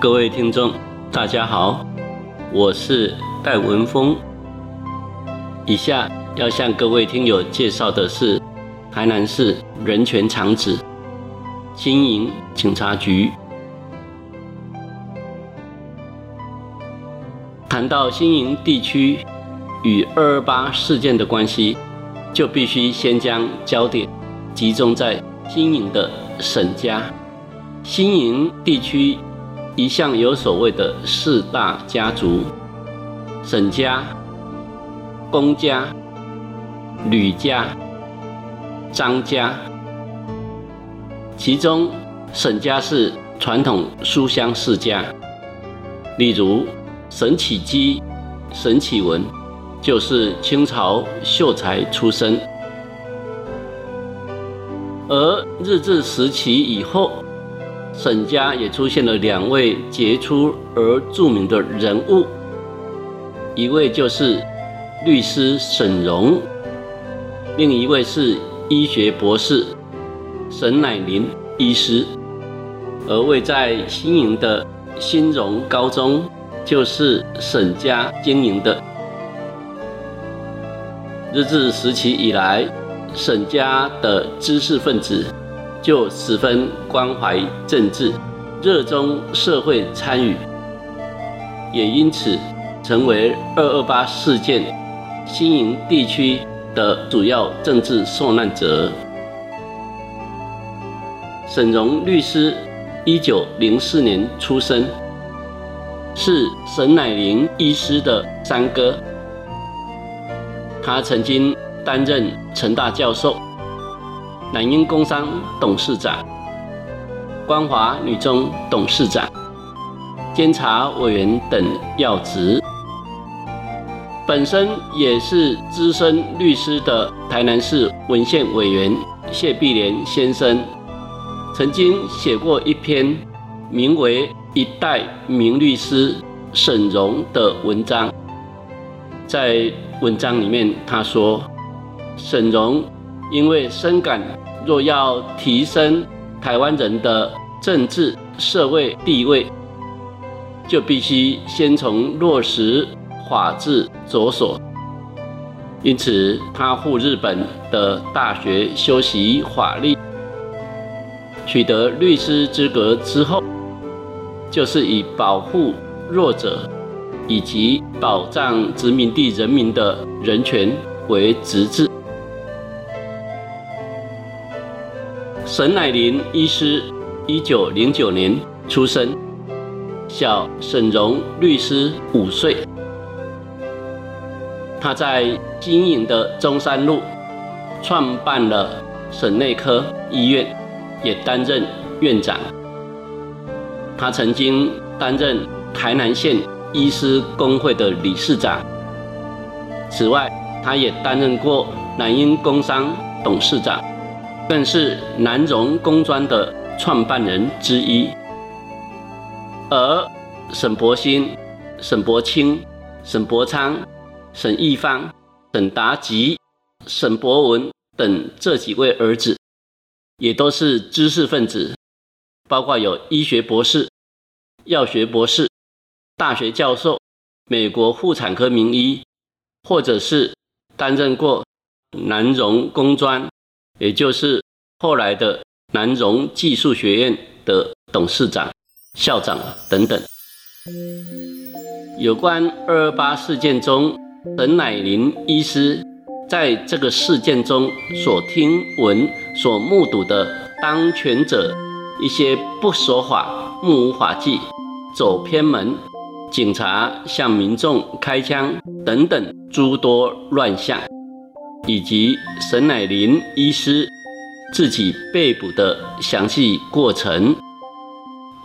各位听众，大家好，我是戴文峰。以下要向各位听友介绍的是台南市人权长子新营警察局。谈到新营地区与二二八事件的关系，就必须先将焦点集中在新营的沈家。新营地区。一向有所谓的四大家族：沈家、龚家、吕家、张家。其中，沈家是传统书香世家，例如沈启基、沈启文就是清朝秀才出身，而日治时期以后。沈家也出现了两位杰出而著名的人物，一位就是律师沈荣，另一位是医学博士沈乃林医师。而位在新营的新荣高中，就是沈家经营的。日治时期以来，沈家的知识分子。就十分关怀政治，热衷社会参与，也因此成为二二八事件新营地区的主要政治受难者。沈荣律师，一九零四年出生，是沈乃林医师的三哥。他曾经担任成大教授。南英工商董事长、光华女中董事长、监察委员等要职，本身也是资深律师的台南市文献委员谢碧莲先生，曾经写过一篇名为《一代名律师沈荣》的文章，在文章里面他说，沈荣。因为深感，若要提升台湾人的政治社会地位，就必须先从落实法治着手。因此，他赴日本的大学修习法律，取得律师资格之后，就是以保护弱者以及保障殖民地人民的人权为职责。沈乃林医师，一九零九年出生，小沈荣律师五岁。他在经营的中山路创办了省内科医院，也担任院长。他曾经担任台南县医师工会的理事长。此外，他也担任过南英工商董事长。更是南荣工专的创办人之一，而沈伯兴、沈伯清、沈伯昌、沈义芳、沈达吉、沈伯文等这几位儿子，也都是知识分子，包括有医学博士、药学博士、大学教授、美国妇产科名医，或者是担任过南荣工专。也就是后来的南荣技术学院的董事长、校长等等。有关二二八事件中，沈乃林医师在这个事件中所听闻、所目睹的当权者一些不守法、目无法纪、走偏门、警察向民众开枪等等诸多乱象。以及沈乃林医师自己被捕的详细过程，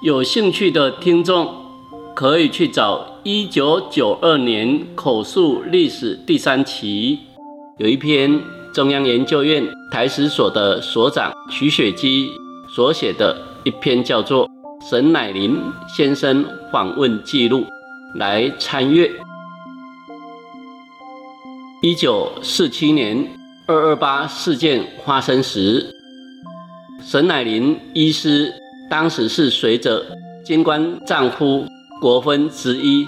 有兴趣的听众可以去找一九九二年口述历史第三期，有一篇中央研究院台史所的所长徐雪姬所写的一篇叫做《沈乃林先生访问记录》来参阅。一九四七年二二八事件发生时，沈乃林医师当时是随着金官丈夫国分之一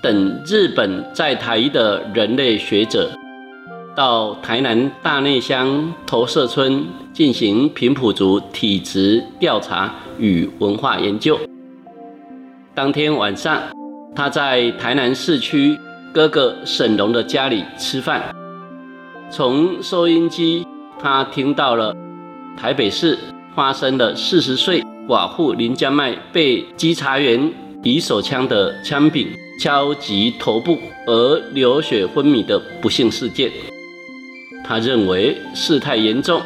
等日本在台的人类学者，到台南大内乡投射村进行平埔族体质调查与文化研究。当天晚上，他在台南市区哥哥沈荣的家里吃饭，从收音机他听到了台北市发生了四十岁寡妇林家麦被稽查员以手枪的枪柄敲击头部而流血昏迷的不幸事件。他认为事态严重，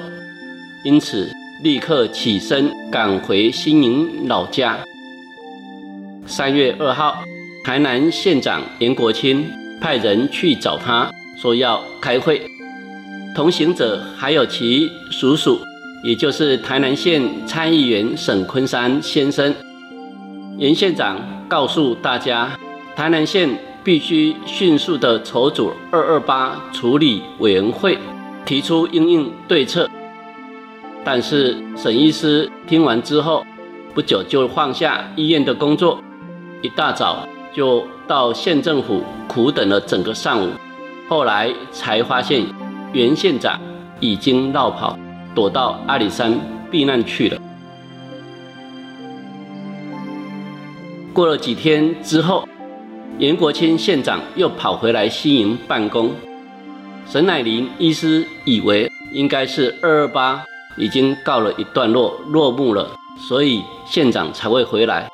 因此立刻起身赶回新营老家。三月二号，台南县长严国清派人去找他，说要开会。同行者还有其叔叔，也就是台南县参议员沈坤山先生。严县长告诉大家，台南县必须迅速地筹组二二八处理委员会，提出应应对策。但是沈医师听完之后，不久就放下医院的工作。一大早就到县政府苦等了整个上午，后来才发现袁县长已经绕跑，躲到阿里山避难去了。过了几天之后，严国清县长又跑回来新营办公，沈乃林医师以为应该是二二八已经告了一段落落幕了，所以县长才会回来，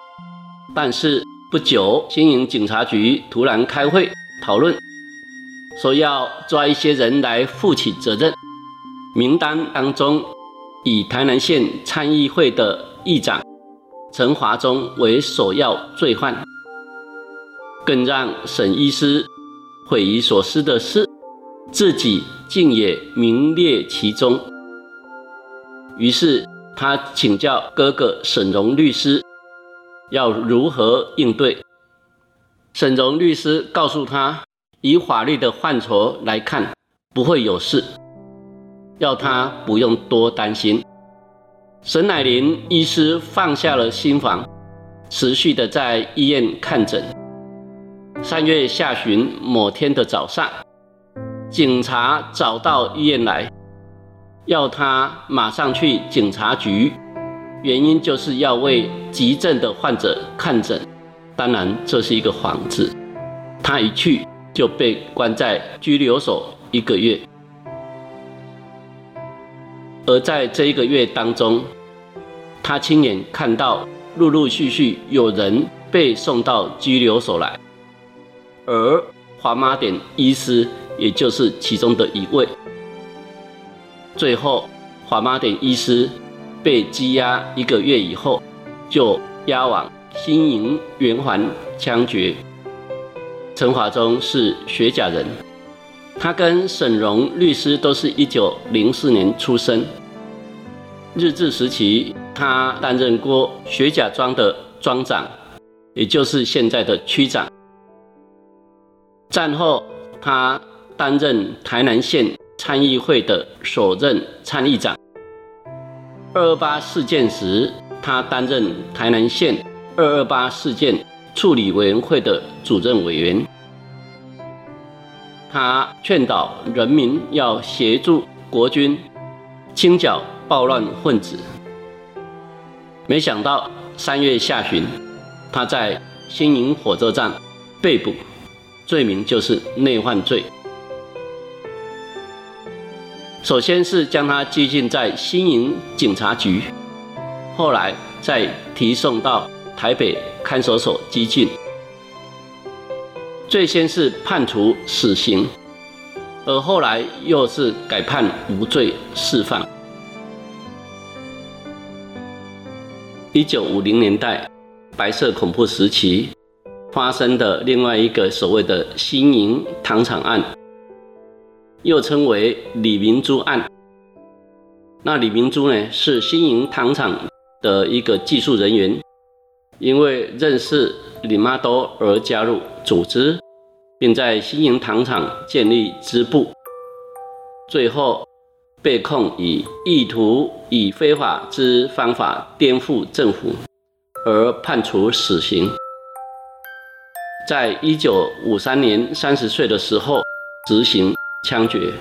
但是。不久，新营警察局突然开会讨论，说要抓一些人来负起责任。名单当中以台南县参议会的议长陈华忠为首要罪犯。更让沈医师匪夷所思的是，自己竟也名列其中。于是他请教哥哥沈荣律师。要如何应对？沈荣律师告诉他，以法律的范畴来看，不会有事，要他不用多担心。沈乃林医师放下了心房，持续的在医院看诊。三月下旬某天的早上，警察找到医院来，要他马上去警察局。原因就是要为急症的患者看诊，当然这是一个幌子。他一去就被关在拘留所一个月，而在这一个月当中，他亲眼看到陆陆续续有人被送到拘留所来，而华妈点医师也就是其中的一位。最后，华妈点医师。被羁押一个月以后，就押往新营圆环枪决。陈华忠是学甲人，他跟沈荣律师都是一九零四年出生。日治时期，他担任过学甲庄的庄长，也就是现在的区长。战后，他担任台南县参议会的首任参议长。二二八事件时，他担任台南县二二八事件处理委员会的主任委员。他劝导人民要协助国军清剿暴乱分子。没想到三月下旬，他在新营火车站被捕，罪名就是内犯罪。首先是将他拘禁在新营警察局，后来再提送到台北看守所拘禁。最先是判处死刑，而后来又是改判无罪释放。一九五零年代白色恐怖时期发生的另外一个所谓的新营糖厂案。又称为李明珠案。那李明珠呢，是新营糖厂的一个技术人员，因为认识李妈多而加入组织，并在新营糖厂建立支部。最后被控以意图以非法之方法颠覆政府，而判处死刑。在一九五三年三十岁的时候执行枪决。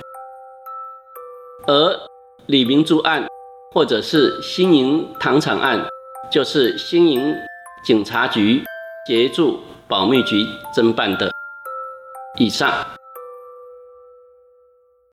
而李明珠案或者是新营糖厂案，就是新营警察局协助保密局侦办的。以上。